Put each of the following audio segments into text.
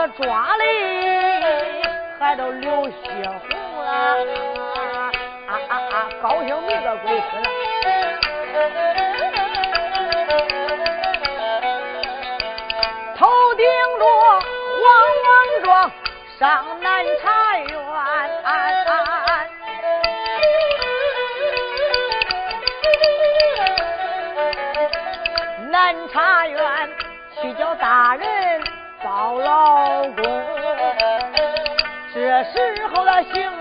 他抓嘞，还都流血红了，啊啊啊！高兴没个鬼似的。头顶着黄王庄上南茶园，南茶园去叫大人。找老，时候的行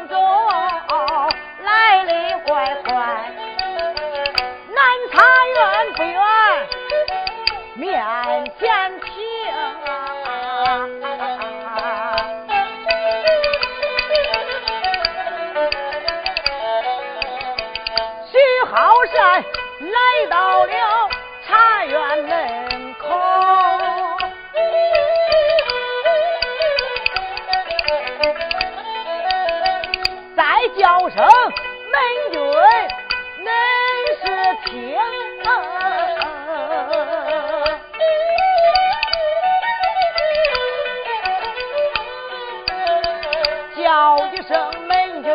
叫一声门军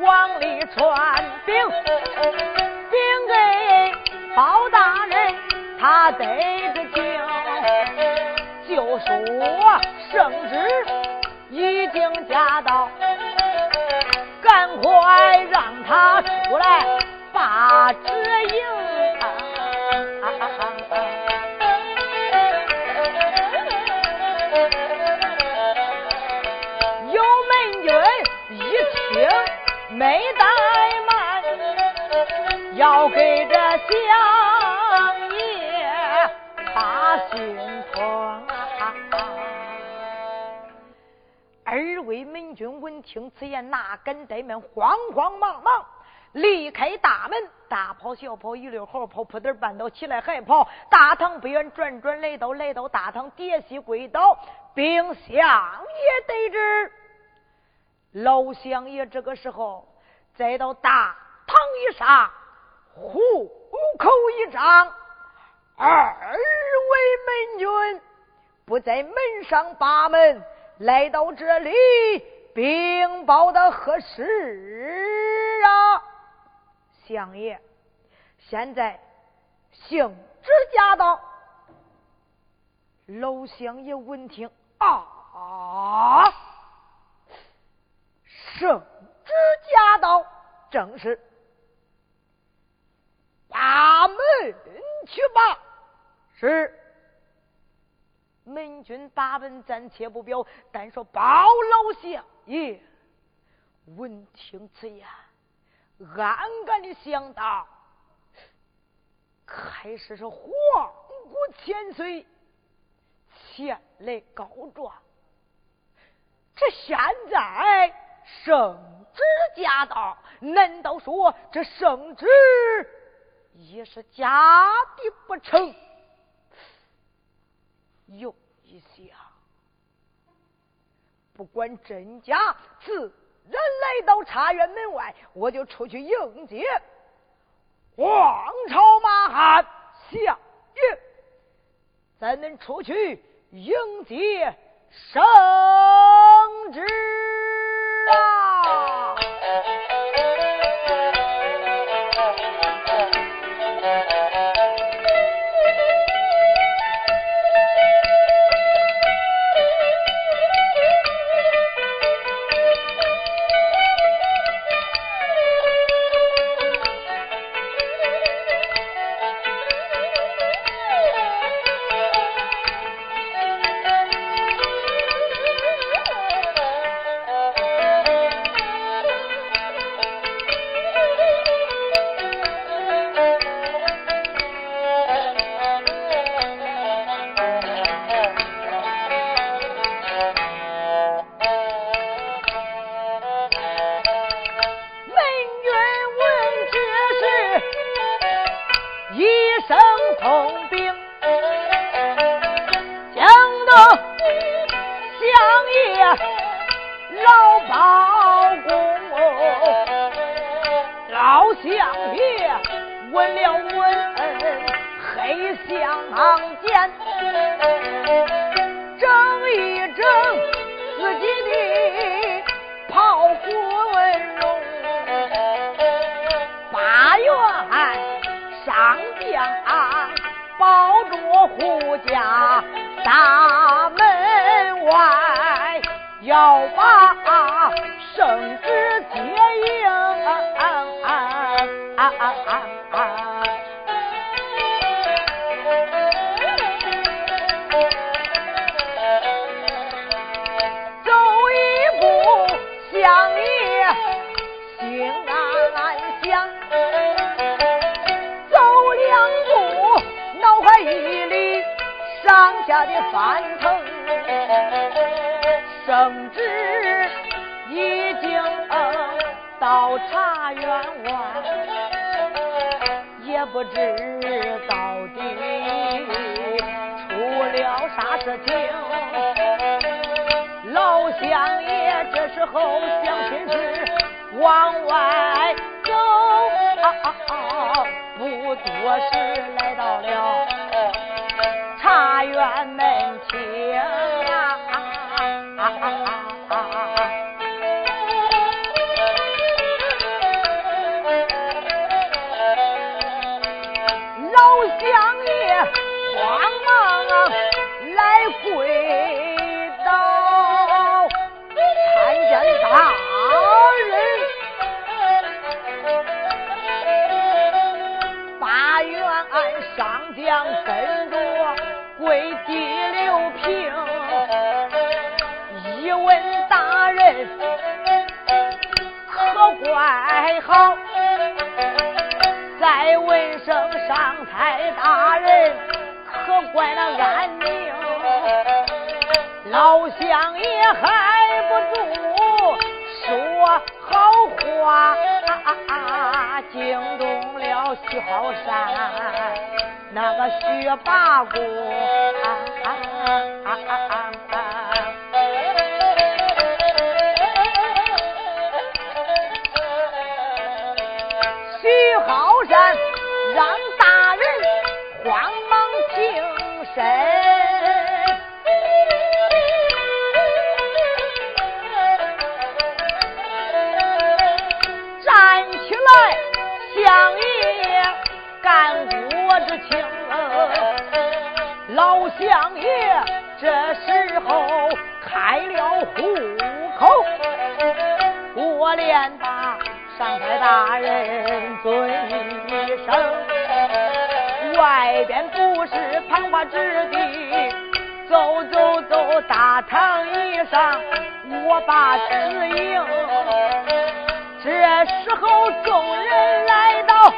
往里传兵，禀给包大人，他得着听，就说圣旨已经驾到。赶快让他出来把旨应。听此言，那敢怠慢，慌慌忙忙离开大门，大跑小跑，一溜好跑，扑腾绊倒起来还跑。大堂不远，转转来到，来到大堂，跌膝跪倒，禀相爷得知。老相爷这个时候再到大堂一上，虎口一张，二位门军不在门上把门。来到这里禀报的何事啊，相爷？现在圣旨驾到，老相爷闻听啊，圣旨驾到，正是把门去吧，是。门军把门暂且不表，单说包老相爷闻听此言，暗暗的想到：开始是皇古千岁前来告状，这现在圣旨驾到，难道说这圣旨也是假的不成？有一想，不管真假，自然来到茶园门外，我就出去迎接皇朝马汉相爷，咱们出去迎接圣旨啊！当家的翻腾，圣旨已经到茶园外，也不知到底出了啥事情。老乡爷这时候想心事往外走，不多时来到了。愿门前，怪好，再问声上台大人可怪那安宁，老乡也还不住说好话，惊动了徐好山。那个薛八公，徐让大人慌忙挺身，站起来，相爷干我之情。老相爷这时候开了户口，我连把上台大人尊。外边不是盘花之地，走走走大堂一上，我把旨应。这时候众人来到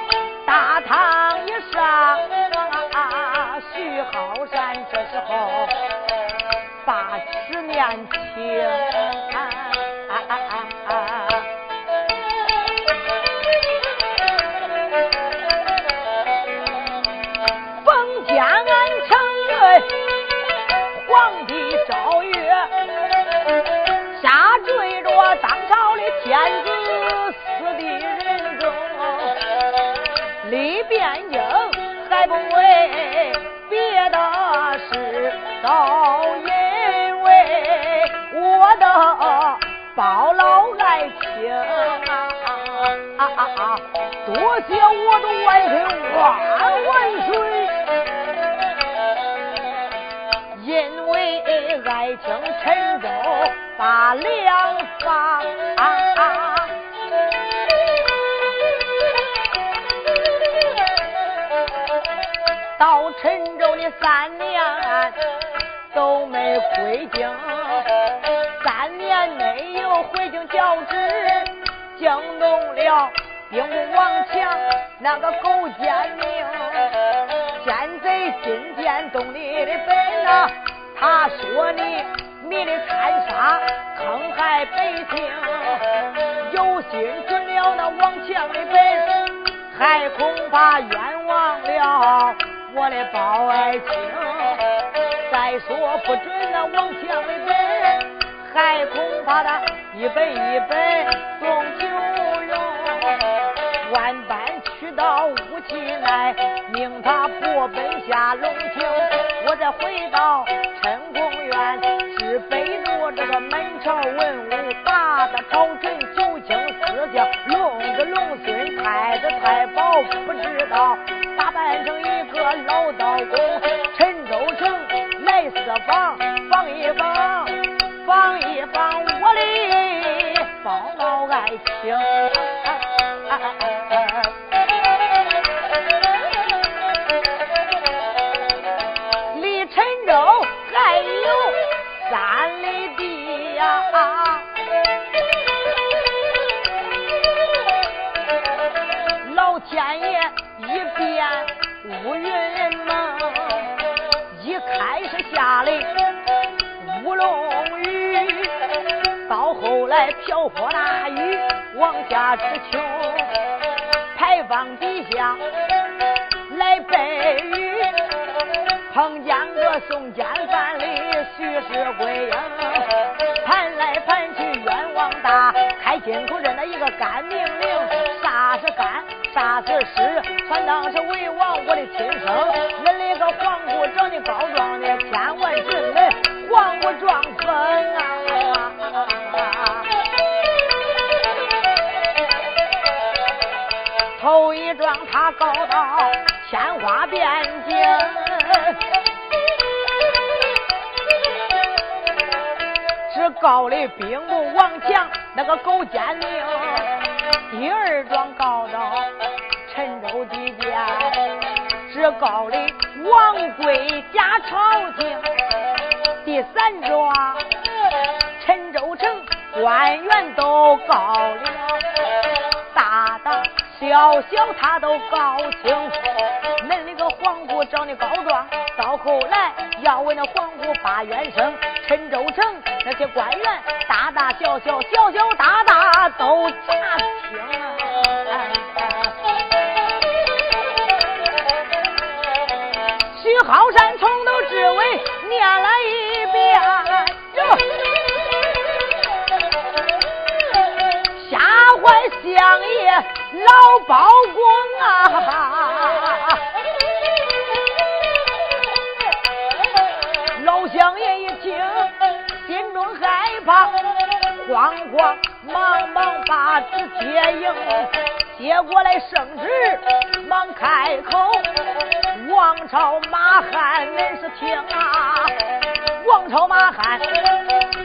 大堂一上。徐好山这时候把持年轻，李变英还不为。别的事都因为我的包老爱卿，多谢我的万岁万万岁！因为爱卿陈州把良方。陈州的三年都没回京，三年没有回京交旨，惊动了兵部王强那个狗奸佞，奸贼金殿动你的本呐，他说你你的残杀坑害百姓，有心准了那王强的本，还恐怕冤枉了。我的包爱卿，再说不准那王强的本，恐怕他一本一本送酒用，万般去到无期来，命他破奔下龙庭。我再回到陈公园，是北路这个门朝文武，大的朝臣九卿四将，龙子龙孙太子太保，不知道打扮成一个老道公，陈州城来四访，访一访，访一访我的包老爱情。后来瓢泼大雨，往下直穷，牌坊底下来背雨。碰见个送奸犯的徐氏鬼影，盘来盘去冤枉大，开金口认了一个干命令，啥是干，啥是湿，全当是为王我的亲生。恁那个皇姑长得高壮的，千万准的皇姑壮风啊！他高到天花边境。是告的兵部王强那个狗奸佞，第二桩告到陈州地界，是告的王贵假朝廷，第三桩陈州城官员都告了，小小他都告清。恁那个皇姑长得高壮，到后来要问那皇姑把冤声，陈州城那些官员大大小小、小小大大都查清。徐浩山从头至尾念了一遍，吓坏相爷 老包公啊！老相爷一听，心中害怕，慌慌忙忙把纸接应，接过来圣旨，忙开口：“王朝马汉，恁是听啊！王朝马汉，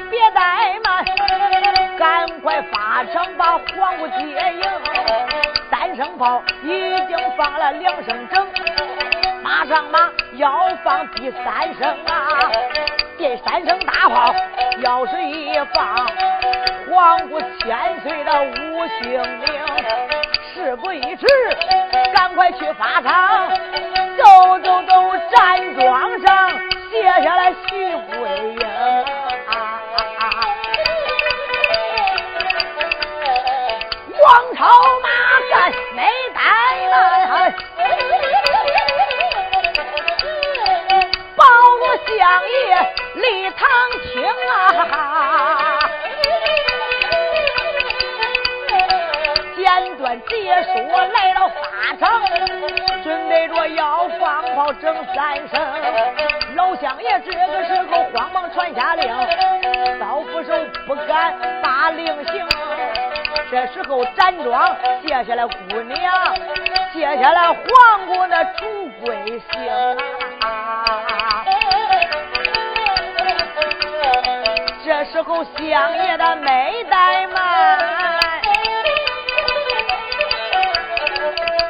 别怠慢，赶快发场把黄姑接应。三声炮已经放了两声整。”马上马要放第三声啊！第三声大炮要是一放，黄姑千岁的无性命。事不宜迟，赶快去发场，走走走，站桩上卸下来徐桂李唐清啊，简短结束来到法场，准备着要放炮整三声。老相爷这个时候慌忙传下令，刀斧手不敢打令行。这时候站桩接下来姑娘，接下来皇姑的主贵姓这时候相爷的没怠慢，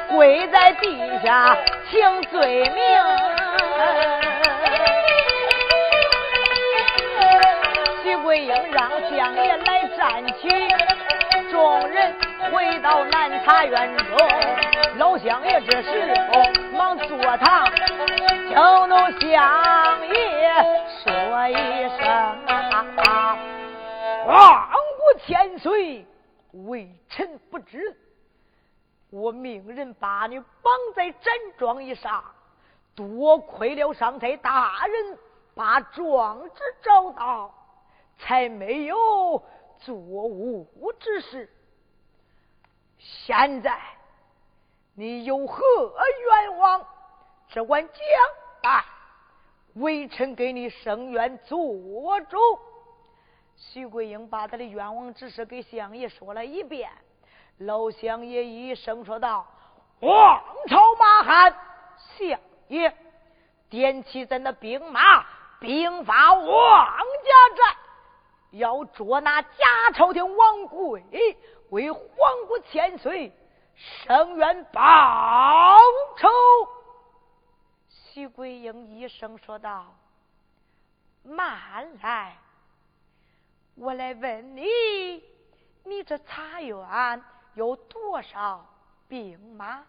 跪在地下请罪名。徐桂英让相爷来站起，众人回到南茶院中。老相爷这时候忙坐堂，叫奴相爷说一声。皇姑千岁，微臣不知，我命人把你绑在斩桩以上，多亏了上台大人把状纸找到，才没有作恶之事。现在你有何愿望？只管讲吧，微臣给你伸冤做主。徐桂英把他的愿望之事给相爷说了一遍，老相爷一声说道：“王朝马汉，相爷，点起咱的兵马，兵发王家寨，要捉拿假朝廷王贵，为皇姑千岁伸冤报仇。”徐桂英一声说道：“慢来。”我来问你，你这茶园有多少兵马？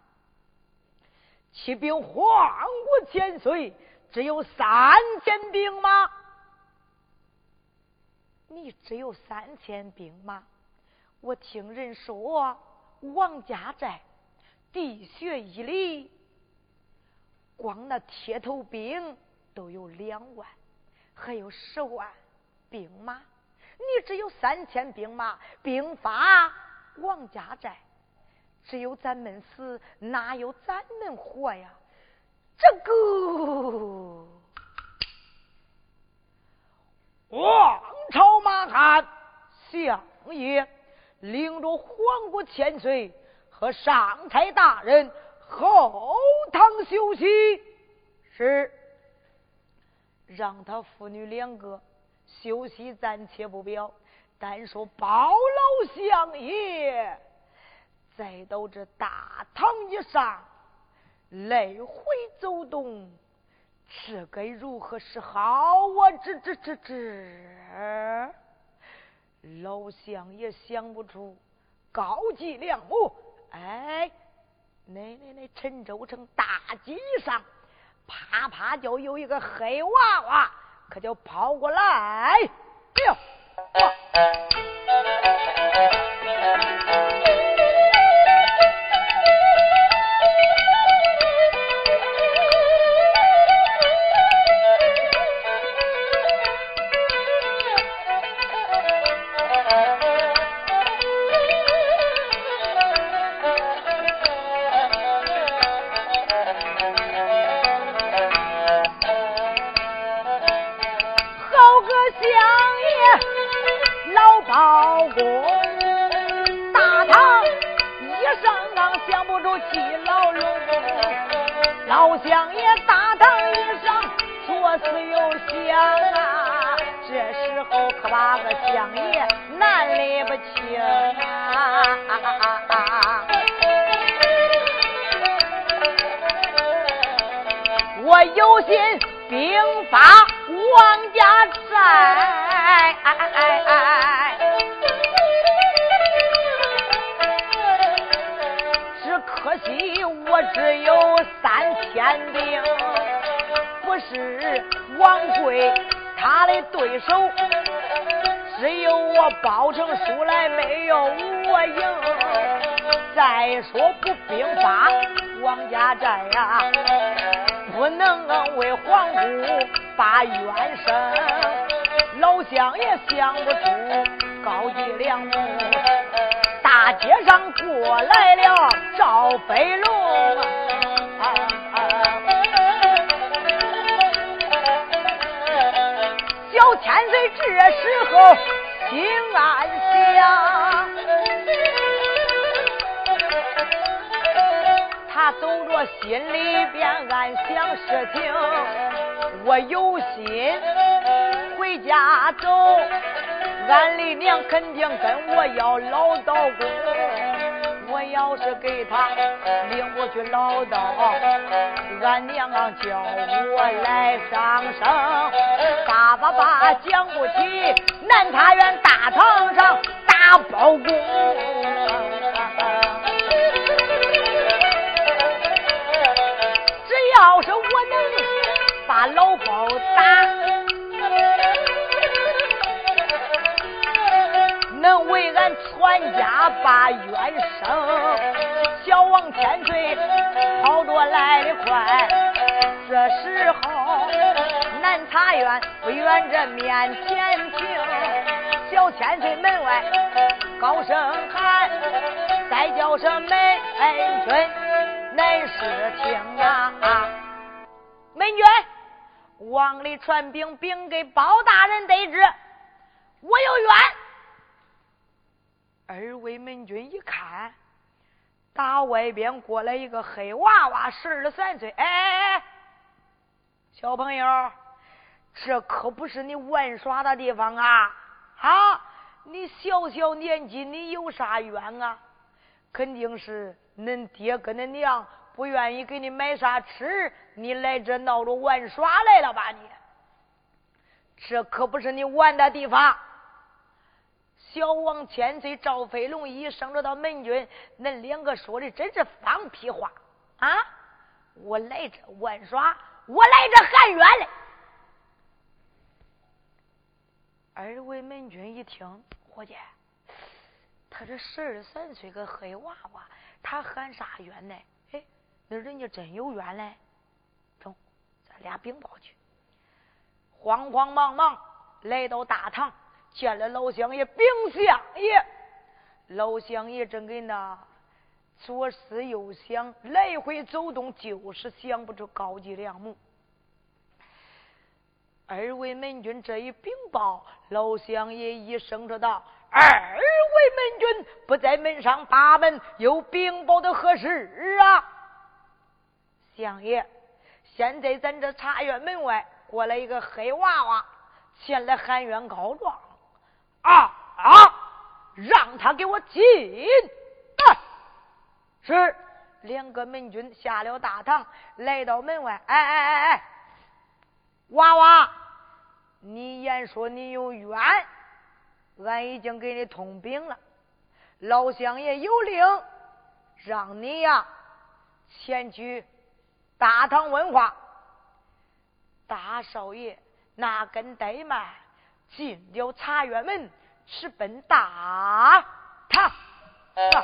骑兵皇国千岁只有三千兵马，你只有三千兵马。我听人说，王家寨地穴一里，光那铁头兵都有两万，还有十万兵马。你只有三千兵马，兵发王家寨，只有咱们死，哪有咱们活呀？这个王朝马汉相爷领着皇国千岁和上台大人后堂休息，是让他父女两个。休息暂且不表，单说包老相爷，再到这大堂以上来回走动，这该如何是好啊？这这这这，老相爷想不出高级良母。哎，那那那陈州城大街上，啪啪就有一个黑娃娃。可就跑过来，哎呦，哇。相爷大堂一声，左思右想啊，这时候可把个相爷难理不清啊。我有心兵发王家寨，哎哎哎哎，只可惜我只有。天兵不是王贵他的对手，只有我包成书来没有我赢。再说不兵法，王家寨呀，不能为皇姑把冤伸，老乡也想不出高级良母。大街上过来了赵飞龙。小千岁这时候心暗想，他走着心里边暗想事情，我有心。回家走，俺李娘肯定跟我要老道工。我要是给他领过去唠叨，俺娘叫我来上升，叭叭叭讲不起南塔院大堂上打包公。只要是我能把老包打。能为俺管家把冤生，小王千岁跑着来的快。这时候南茶园不远这面前停。小千岁门外高声喊，再叫声门君，乃是听啊！门君往里传禀，禀给包大人得知，我有冤。二位门军一看，打外边过来一个黑娃娃，十二三岁。哎哎哎，小朋友，这可不是你玩耍的地方啊！啊，你小小年纪，你有啥冤啊？肯定是恁爹跟恁娘不愿意给你买啥吃，你来这闹着玩耍来了吧？你，这可不是你玩的地方。小王千岁赵飞龙一生着到门军，恁两个说的真是放屁话啊！我来这玩耍，我来这喊冤嘞。二位门军一听，伙计，他这十二三岁个黑娃娃，他喊啥冤呢？哎，那人家真有冤嘞！走，咱俩禀报去。慌慌忙忙来到大堂。见了老乡爷，禀相爷，老乡爷正给那左思右想，来回走动，就是想不出高级良母。二位门军这一禀报，老乡爷一声说道：“二位门军不在门上把门，又禀报的何事啊？”相爷，现在咱这茶院门外过来一个黑娃娃，前来喊冤告状。啊啊！让他给我进！是两个门军下了大堂，来到门外。哎哎哎哎，娃娃，你言说你有冤，俺已经给你通禀了。老乡爷有令，让你呀前去大堂问话。大少爷那根怠慢。进了茶园门，直奔大堂。穿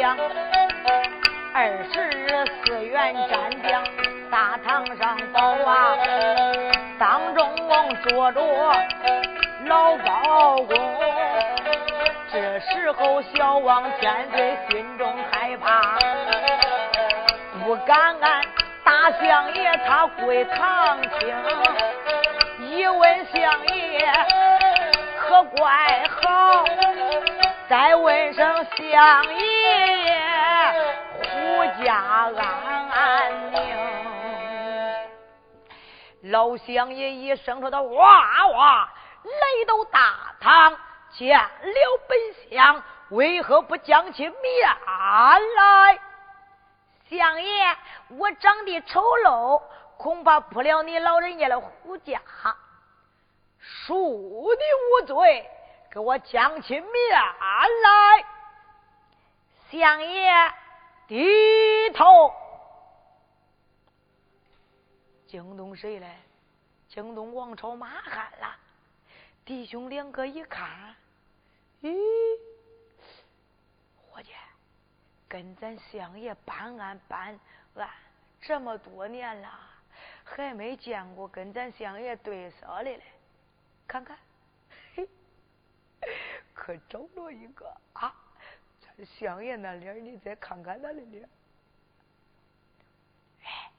将，二十四员战将，大堂上宝啊，当中坐着老包公。这时候小王千岁心中害怕，不敢按大相爷他跪堂听。一问相爷可怪好，再问声相爷家安宁。老乡爷一声说的：“哇哇，来到大堂见了本相，为何不将起面来？相爷，我长得丑陋。”恐怕不了你老人家的胡家，恕你无罪，给我讲起面来。相爷低头，惊动谁嘞？惊动王朝马汉了。弟兄两个一看，咦，伙计，跟咱相爷办案办案这么多年了。还没见过跟咱相爷对上的嘞，看看，嘿，可找着一个啊！咱相爷那脸，你再看看他的脸，哎，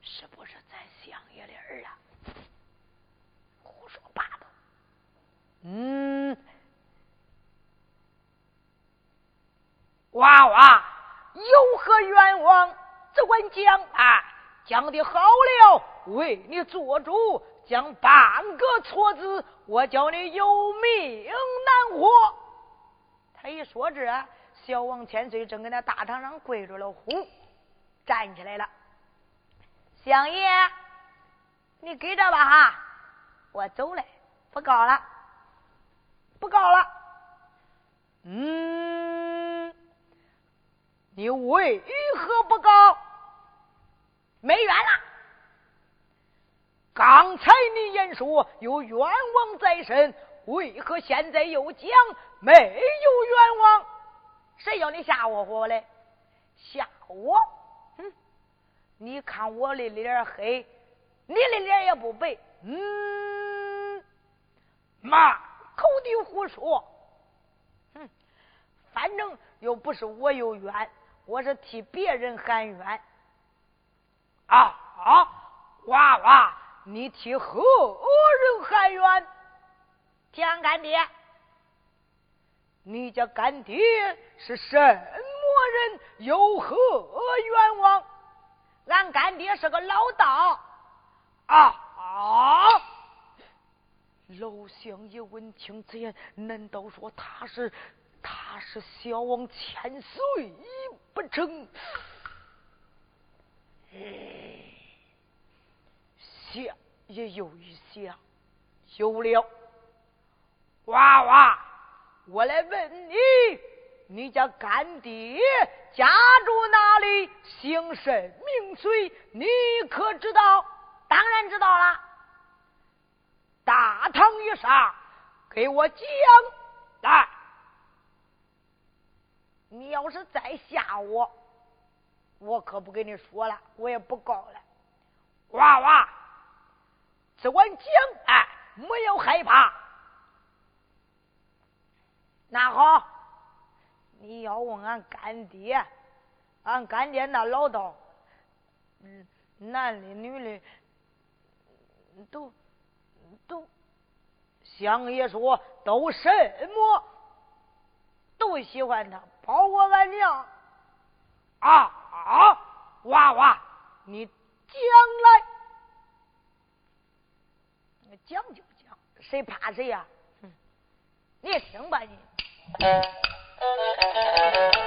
是不是咱相爷的儿啊？胡说八道！嗯，娃娃有何冤枉？只管讲啊！讲的好了，为你做主；讲半个错字，我叫你有命难活。他一说这，小王千岁正跟那大堂上跪着了，呼，站起来了。相爷，你给着吧哈，我走了，不告了，不告了。嗯，你为何不告？没冤了。刚才你言说有冤枉在身，为何现在又讲没有冤枉？谁叫你吓唬我嘞？吓我？哼！你看我的脸黑，你的脸也不白。嗯，妈口的胡说。哼！反正又不是我有冤，我是替别人喊冤。啊啊！娃娃，你替何人喊冤？天干爹，你家干爹是什么人？有何冤枉？俺干爹是个老道。啊啊！老乡爷闻听此言，难道说他是他是小王千岁不成？想也有一想，有了，娃娃，我来问你，你家干爹家住哪里？姓甚名谁？你可知道？当然知道了。大堂一上，给我讲来。你要是再吓我。我可不跟你说了，我也不告了。娃娃，只管讲，哎，没有害怕。那好，你要问俺干爹，俺干爹那老道，嗯，男的女的，都都，相爷说都什么，都喜欢他，包括俺娘。啊啊！娃娃，你将来，讲就讲，谁怕谁呀？你听吧，你。Thank you.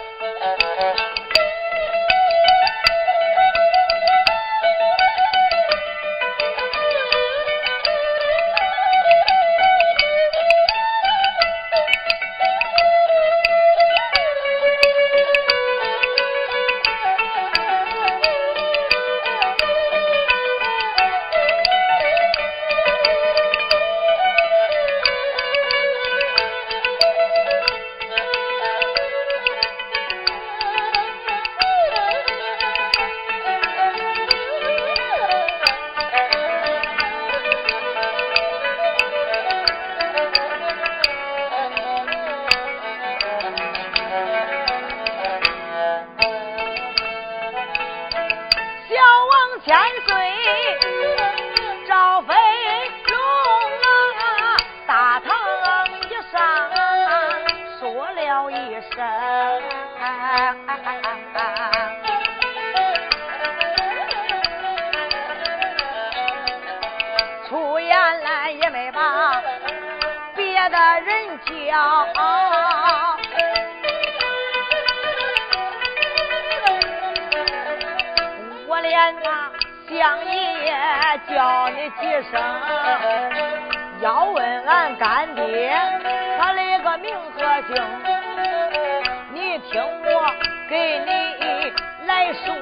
听我给你来说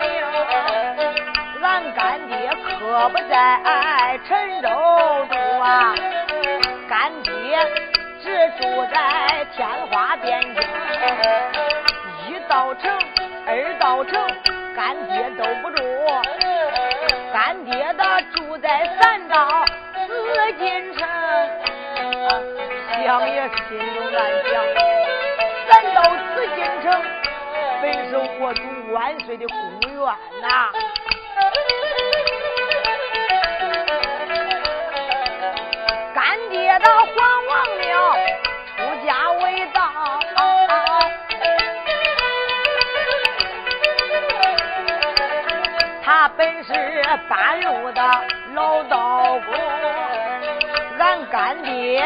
明俺干爹可不在陈州住啊干爹只住在天花边一道城二道城干爹都不住干爹他住在三道紫禁城想也心中暗想我主万岁的宫院呐。干爹的皇王庙出家为道，他本是半路的老道公，俺干爹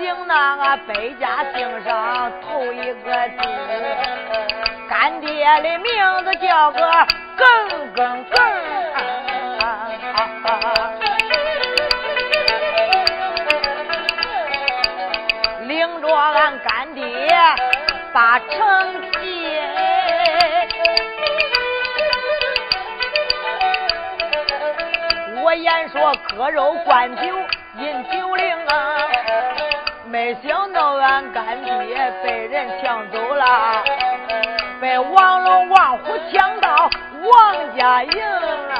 姓那个北家姓上头一个字，爹的名字叫个耿耿耿。领着俺干爹把成绩，我言说割肉灌酒饮酒令啊，没想到俺干爹被人抢走了，王龙王虎抢到王家营啊。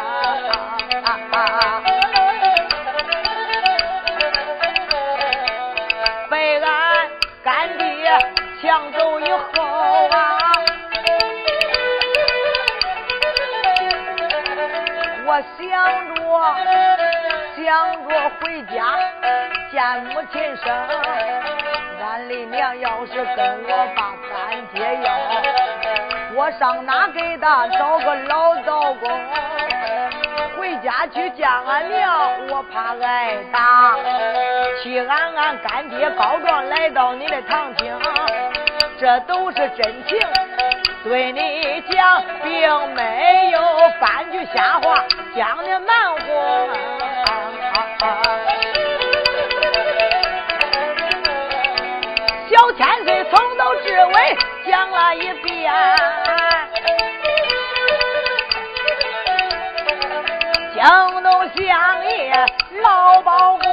被俺干爹抢走以后啊，我想着想着回家见母亲生。俺的娘要是跟我把干爹要，我上哪给他找个老道公？回家去见俺娘，我怕挨打。替俺俺干爹告状来到你的堂厅。这都是真情，对你讲，并没有半句瞎话，将你瞒糊。小千岁从头至尾讲了一遍，惊动相爷老包公。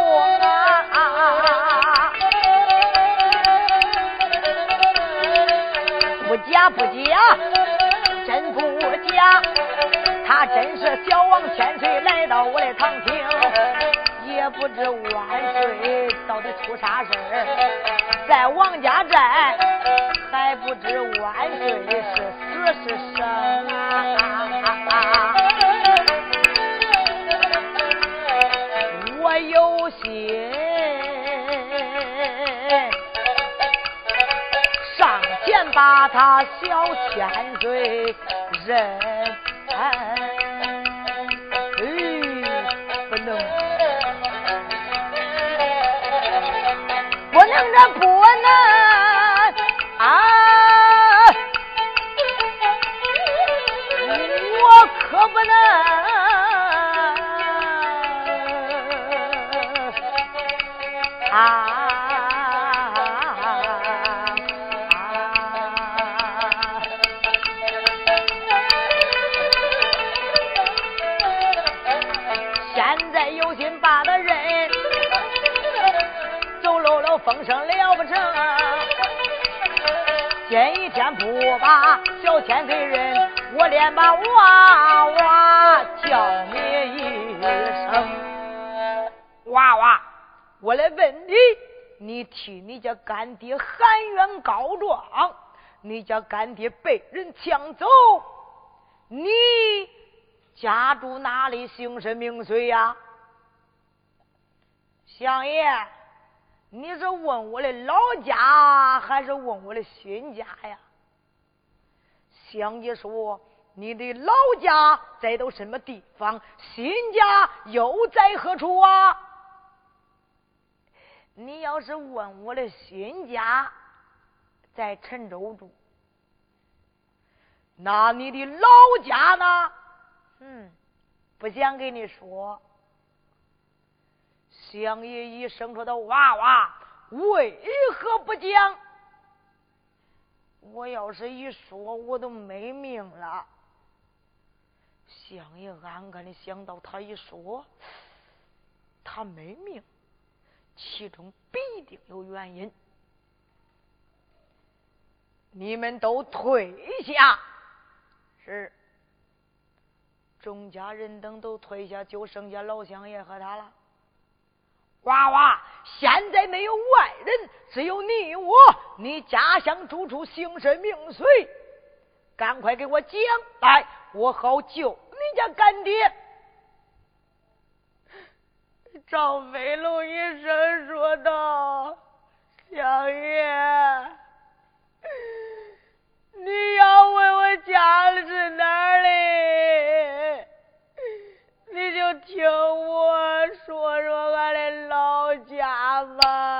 不假不假，真不假，他真是小王千岁来到我的堂厅，也不知万岁到底出啥事儿，在王家寨还不知万岁是死是生啊！我有心上前。把他小千岁认，把小千岁认，我连把娃娃叫你一声。娃娃，我来问你，你替你家干爹喊冤告状，你家干爹被人抢走，你家住哪里？姓甚名谁呀？相爷。你是问我的老家还是问我的新家呀？相爷说你的老家在到什么地方，新家又在何处啊？你要是问我的新家在陈州住，那你的老家呢？嗯，不想跟你说。相爷一生出的娃娃，为何不讲？我要是一说，我都没命了。相爷暗暗的想到，他一说，他没命，其中必定有原因。你们都退下。是。众家人等都退下，就剩下老相爷和他了。娃娃，现在没有外人，只有你我。你家乡住处，姓甚名谁？赶快给我讲来，我好救你家干爹。赵飞龙一声说道：“相爷，你要问我家是哪里，你就听我家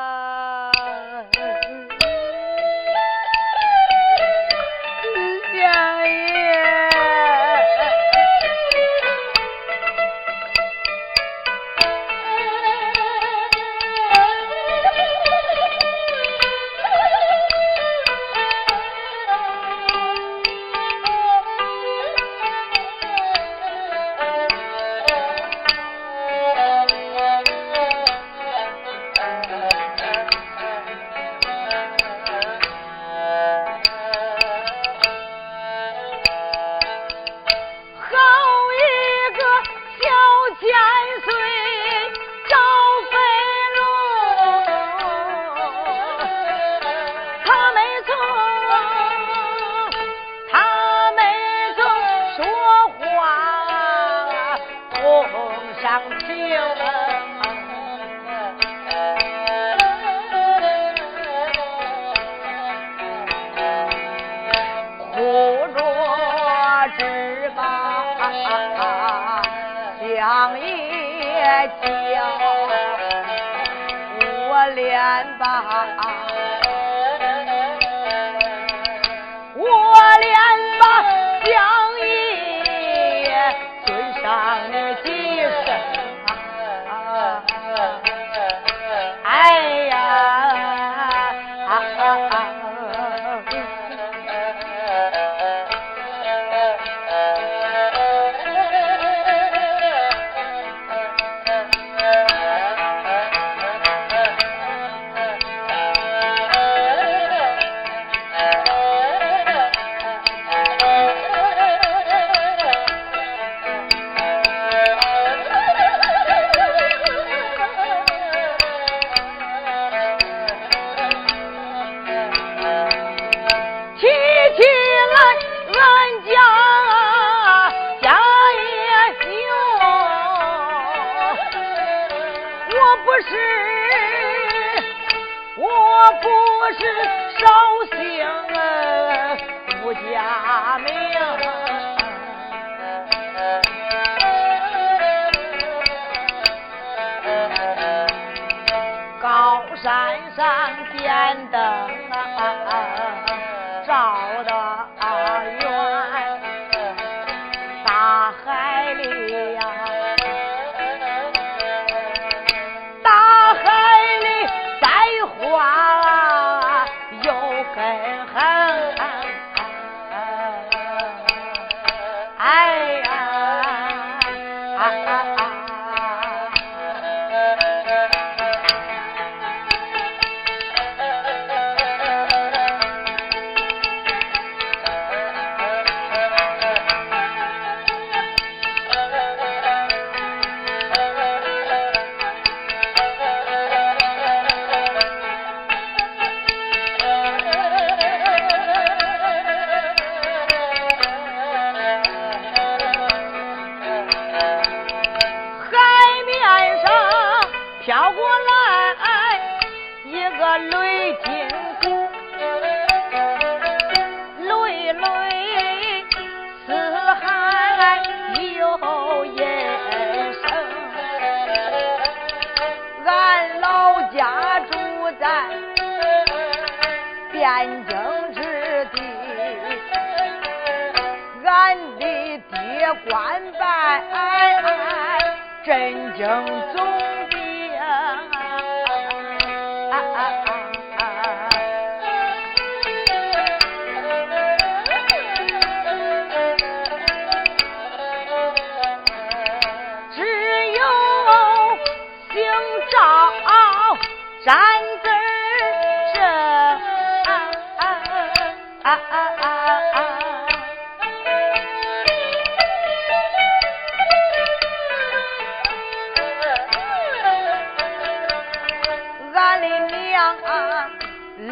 娘啊，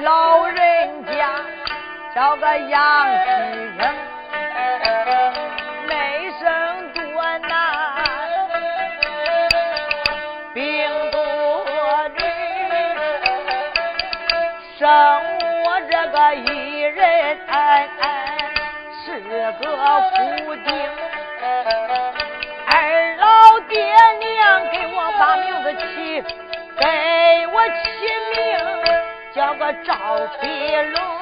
老人家找个杨继生，内生多难，病多女，生我这个一人是个苦丁，二老爹娘给我把名字起。给我起名叫个赵飞龙。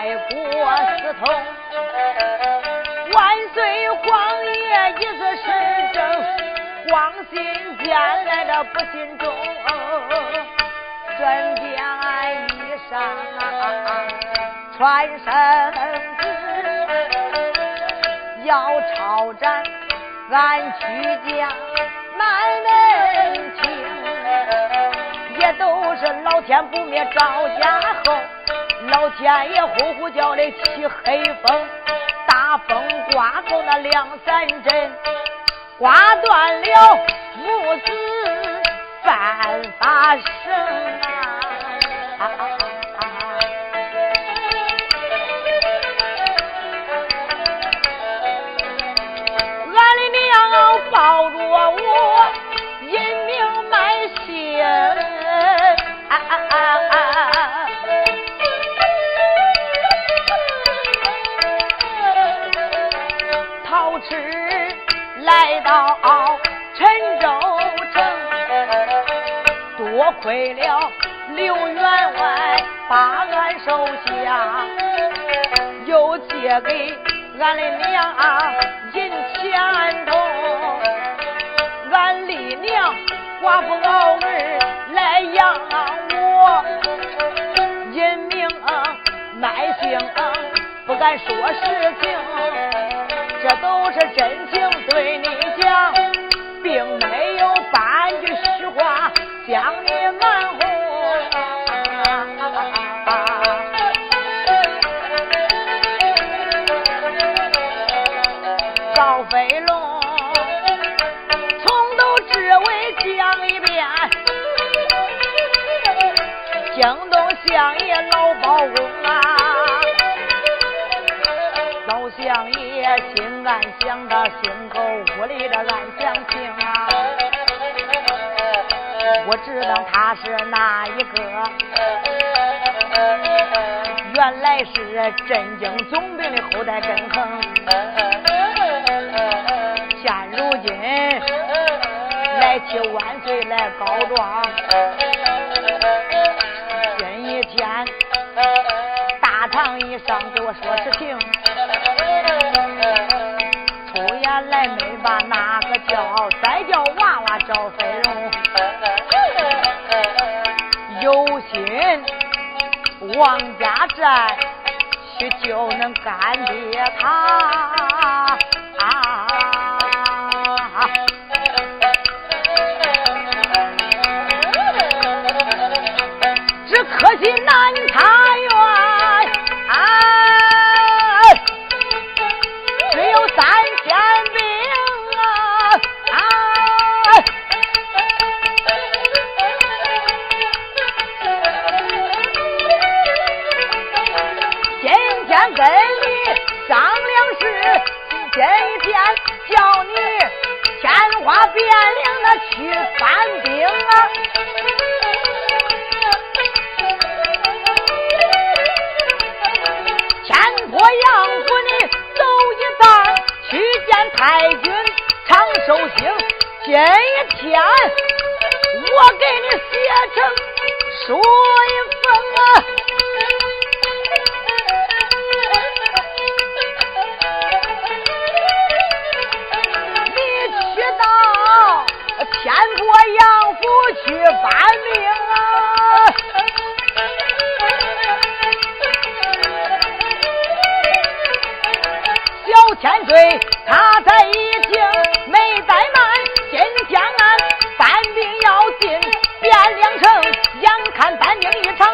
外国私通，万岁皇爷意思是正，光信奸来的不信忠，转变俺衣裳穿身。要抄斩，俺屈家满门清，也都是老天不灭赵家后，老天爷呼呼叫的起黑风，大风刮过那两三阵，刮断了母子犯法绳到陈州城，多亏了刘员外把俺收下，又借给俺的娘银钱筒。俺丽娘寡妇熬儿来养我，因命卖性不敢说实情，这都是真情对你讲，并没有半句实话将你瞒哄。赵飞龙。江东相爷暗想的心口屋里的暗想情啊，我知道他是哪一个，原来是镇京总兵的后代根恒，现如今来替万岁来告状。天，大堂一上给我说实情，出言来没把那个叫，再叫娃娃赵飞荣，有心王家寨去就能干爹他。只可惜难他花变脸的去。搬兵啊！我杨府里走一趟，去。见太君长寿星，今天我给你写成书一封啊！千岁他在已经没怠慢，今天俺搬兵要进汴梁城，眼看搬兵一场。